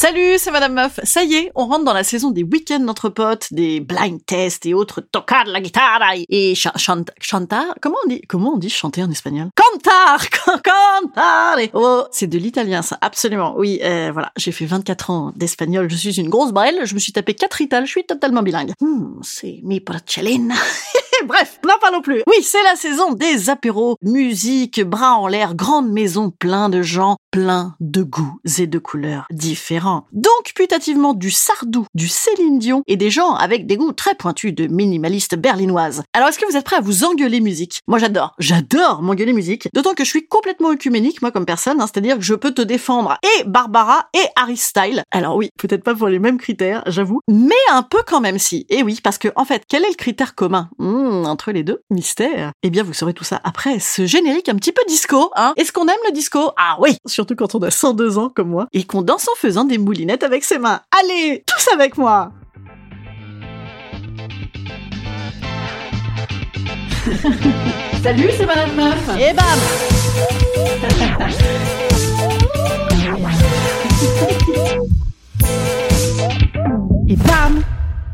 Salut, c'est Madame Meuf. Ça y est, on rentre dans la saison des week-ends entre potes, des blind tests et autres tocar la guitare et cha chanta, chanta, comment on dit, comment on dit chanter en espagnol? Cantar, cantar. Oh, c'est de l'italien, ça, absolument. Oui, euh, voilà, j'ai fait 24 ans d'espagnol, je suis une grosse brêle, je me suis tapé 4 itales, je suis totalement bilingue. Hmm, c'est mi porcellina. Bref, n'en parlons plus. Oui, c'est la saison des apéros, musique, bras en l'air, grande maison, plein de gens, plein de goûts et de couleurs différents. Donc, putativement du Sardou, du Céline Dion et des gens avec des goûts très pointus de minimalistes berlinoises. Alors, est-ce que vous êtes prêts à vous engueuler musique? Moi, j'adore, j'adore m'engueuler musique. D'autant que je suis complètement œcuménique, moi, comme personne, hein, c'est-à-dire que je peux te défendre et Barbara et Harry Style. Alors oui, peut-être pas pour les mêmes critères, j'avoue, mais un peu quand même si. Et oui, parce que en fait, quel est le critère commun? Hmm, entre les deux Mystère. Eh bien, vous saurez tout ça après ce générique un petit peu disco, hein Est-ce qu'on aime le disco? Ah oui quand on a 102 ans comme moi et qu'on danse en faisant des moulinettes avec ses mains. Allez, tous avec moi Salut, c'est Madame Meuf. Et bam Et bam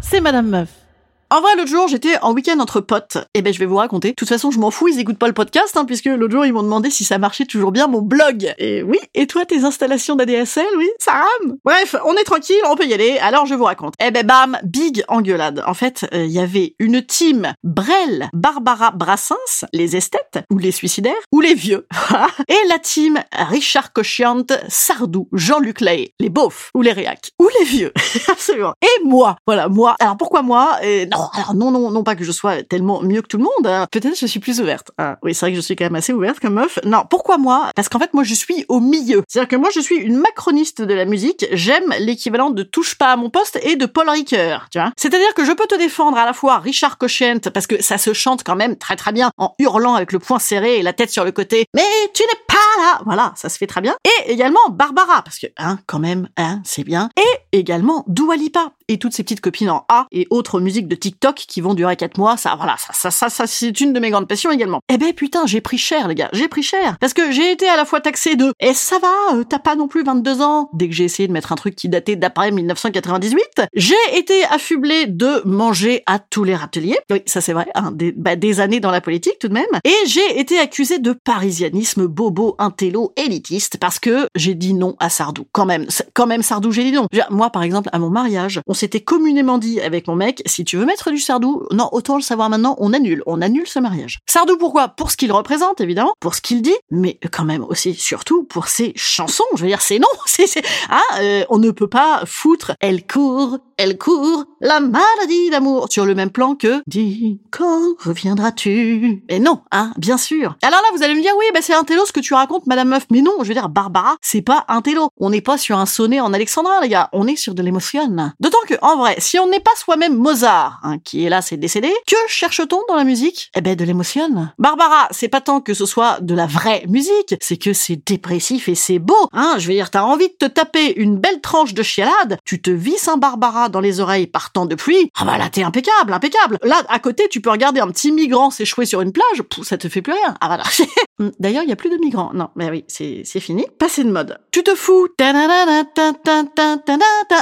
C'est Madame Meuf. En vrai, l'autre jour, j'étais en week-end entre potes. Et ben, je vais vous raconter. De toute façon, je m'en fous, ils écoutent pas le podcast, hein, puisque l'autre jour, ils m'ont demandé si ça marchait toujours bien mon blog. Et oui, et toi, tes installations d'ADSL, oui, ça rame. Bref, on est tranquille, on peut y aller, alors je vous raconte. Eh ben, bam, big engueulade. En fait, il y avait une team Brel, Barbara Brassens, les esthètes, ou les suicidaires, ou les vieux. et la team Richard Cochiante, Sardou, Jean-Luc Lahaye, les beaufs, ou les réacs, ou les vieux. Absolument. Et moi. Voilà, moi. Alors pourquoi moi? Non, alors non, non, non pas que je sois tellement mieux que tout le monde. hein. Peut-être je suis plus ouverte. Ah, oui, c'est vrai que je suis quand même assez ouverte comme meuf. Non, pourquoi moi? Parce qu'en fait, moi, je suis au milieu. C'est-à-dire que moi, je suis une macroniste de la musique. J'aime l'équivalent de touche pas à mon poste et de Paul Ricoeur, tu vois. C'est-à-dire que je peux te défendre à la fois Richard Cochent parce que ça se chante quand même très très bien en hurlant avec le poing serré et la tête sur le côté. Mais tu n'es là. Voilà, ça se fait très bien. Et également Barbara parce que hein, quand même, hein, c'est bien. Et également Dua Lipa et toutes ces petites copines en A et autres musiques de TikTok qui vont durer 4 mois, ça, voilà, ça, ça, ça, c'est une de mes grandes passions également. Eh ben putain, j'ai pris cher les gars, j'ai pris cher parce que j'ai été à la fois taxé de et ça va, euh, t'as pas non plus 22 ans? Dès que j'ai essayé de mettre un truc qui datait d'après 1998, j'ai été affublé de manger à tous les râteliers. Oui, ça c'est vrai, hein, des, bah, des années dans la politique tout de même. Et j'ai été accusé de parisianisme bobo, intello, élitiste parce que j'ai dit non à Sardou. Quand même, quand même Sardou, j'ai dit non. Moi, par exemple, à mon mariage, on s'était communément dit avec mon mec, si tu veux mettre du Sardou, non, autant le savoir maintenant, on annule, on annule ce mariage. Sardou, pourquoi? Pour ce qu'il représente, évidemment, pour ce qu'il dit, mais quand même aussi, surtout, pour ses chansons. Je veux dire, c'est non, c'est, hein, euh, on ne peut pas foutre, elle court, elle court, la maladie d'amour, sur le même plan que, dis, quand reviendras-tu? Et non, hein, bien sûr. Alors là, vous allez me dire, oui, bah c'est un télo ce que tu racontes, Madame Meuf. Mais non, je veux dire, Barbara, c'est pas un télo. On n'est pas sur un sonnet en alexandrin, les gars. On est sur de l'émotion. D'autant que, en vrai, si on n'est pas soi-même Mozart, hein, qui est là, c'est décédé, que cherche-t-on dans la musique? Eh ben, de l'émotion. Barbara, c'est pas tant que ce soit de la vraie musique, c'est que c'est dépressif et c'est beau. Hein, je veux dire, t'as envie de te taper une belle tranche de chialade, tu te visses un Barbara dans les oreilles partant de pluie. Ah bah là, t'es impeccable, impeccable. Là, à côté, tu peux regarder un petit migrant s'échouer sur une plage, ça te fait plus rien. Ah voilà. Hmm, D'ailleurs, il y a plus de migrants. Non, mais oui, c'est fini. Passé de mode. Tu te fous.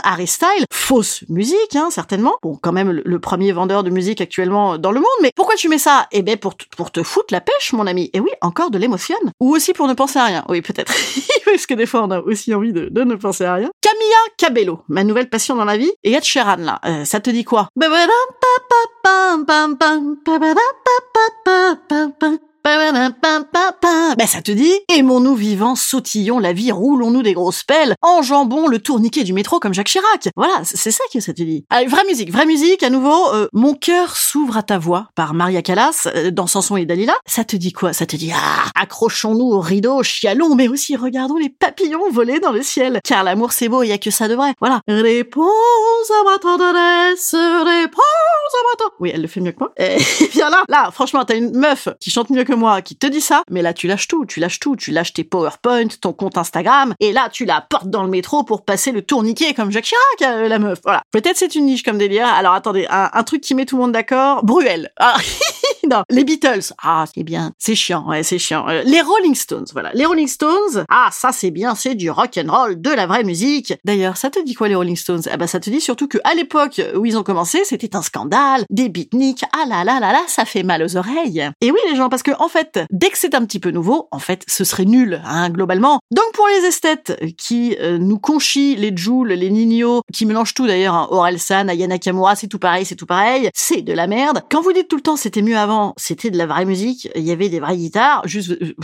Harry Style, fausse musique, hein, certainement. Bon, quand même, le, premier vendeur de musique actuellement dans le monde. Mais pourquoi tu mets ça? Eh ben, pour, pour te foutre la pêche, mon ami. Et oui, encore de l'émotion. Ou aussi pour ne penser à rien. Oui, peut-être. Parce que des fois, on a aussi envie de, de ne penser à rien. Camilla Cabello, ma nouvelle passion dans la vie. Et Ed Sheeran, là. Euh, ça te dit quoi? Ben ça te dit Aimons-nous vivants, sautillons la vie, roulons-nous des grosses pelles, enjambons le tourniquet du métro comme Jacques Chirac. Voilà, c'est ça que ça te dit. Allez, vraie musique, vraie musique, à nouveau. euh, Mon cœur s'ouvre à ta voix par Maria Callas euh, dans Samson et Dalila. Ça te dit quoi? Ça te dit ah, accrochons-nous au rideau, chialons, mais aussi regardons les papillons voler dans le ciel. Car l'amour c'est beau, il y a que ça de vrai. Voilà. Réponds à ma tendresse, réponds à ma tendresse. Oui, elle le fait mieux que moi. Et bien là, là, franchement, t'as une meuf qui chante mieux que moi, qui te dit ça, mais là tu lâches tout, tu lâches tout, tu lâches tes PowerPoint, ton compte Instagram, et là tu la portes dans le métro pour passer le tourniquet comme Jacques Chirac, euh, la meuf. Voilà. Peut-être c'est une niche comme délire. Alors attendez, un, truc qui met tout le monde d'accord. Bruel. Ah, non, les Beatles. Ah, c'est bien. C'est chiant, ouais, c'est chiant. Euh, les Rolling Stones, voilà. Les Rolling Stones. Ah, ça c'est bien, c'est du rock and roll, de la vraie musique. D'ailleurs, ça te dit quoi les Rolling Stones? Ah bah ça te dit surtout que à l'époque où ils ont commencé, c'était un scandale, des beatniks. Ah là là là là, ça fait mal aux oreilles. Et oui les gens, parce que en fait, dès que c'est un petit peu nouveau, en fait, ce serait nul, hein, globalement. Donc pour les esthètes qui euh, nous conchient les Jules, les Nino, qui mélangent tout d'ailleurs, hein, Orelsan, Ayana Kamura, c'est tout pareil, c'est tout pareil, c'est de la merde. Quand vous dites tout le temps c'était mieux avant, c'était de la vraie musique, il y avait des vraies guitares, juste, euh,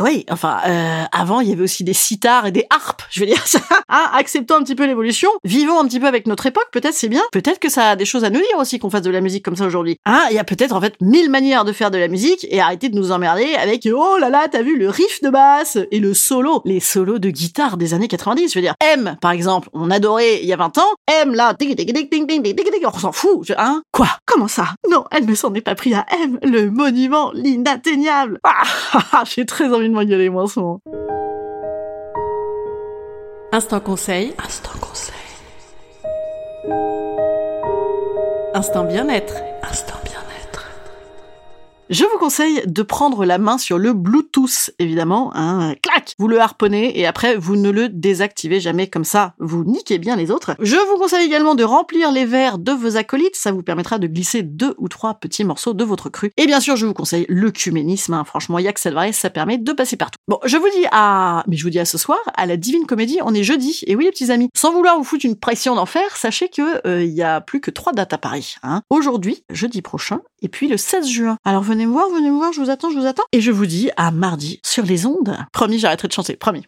oui, enfin, euh, avant il y avait aussi des sitars et des harpes, je veux dire ça. Hein, acceptons un petit peu l'évolution, vivons un petit peu avec notre époque, peut-être c'est bien, peut-être que ça a des choses à nous dire aussi qu'on fasse de la musique comme ça aujourd'hui. Hein, il y a peut-être en fait mille manières de faire de la musique et arrêtez de nous emmerder avec oh là là, t'as vu le riff de basse et le solo, les solos de guitare des années 90. Je veux dire, M par exemple, on adorait il y a 20 ans, M là, on s'en fout, je, hein Quoi? Comment ça? Non, elle ne s'en est pas pris à M, le monument, l'inatteignable. Ah, ah, ah j'ai très envie de m'engueuler moi en ce moment. Instant conseil. Instant conseil. Instant bien-être. Je vous conseille de prendre la main sur le Bluetooth, évidemment. Hein. Clac Vous le harponnez et après, vous ne le désactivez jamais comme ça. Vous niquez bien les autres. Je vous conseille également de remplir les verres de vos acolytes. Ça vous permettra de glisser deux ou trois petits morceaux de votre cru. Et bien sûr, je vous conseille l'œcuménisme. Hein. Franchement, il y a que ça permet de passer partout. Bon, je vous dis à... Mais je vous dis à ce soir, à la Divine Comédie, on est jeudi. Et oui, les petits amis, sans vouloir vous foutre une pression d'enfer, sachez que euh, il y a plus que trois dates à Paris. Hein. Aujourd'hui, jeudi prochain, et puis le 16 juin. Alors venez me voir, venez me voir, je vous attends, je vous attends. Et je vous dis à mardi sur les ondes. Promis, j'arrêterai de chanter, promis.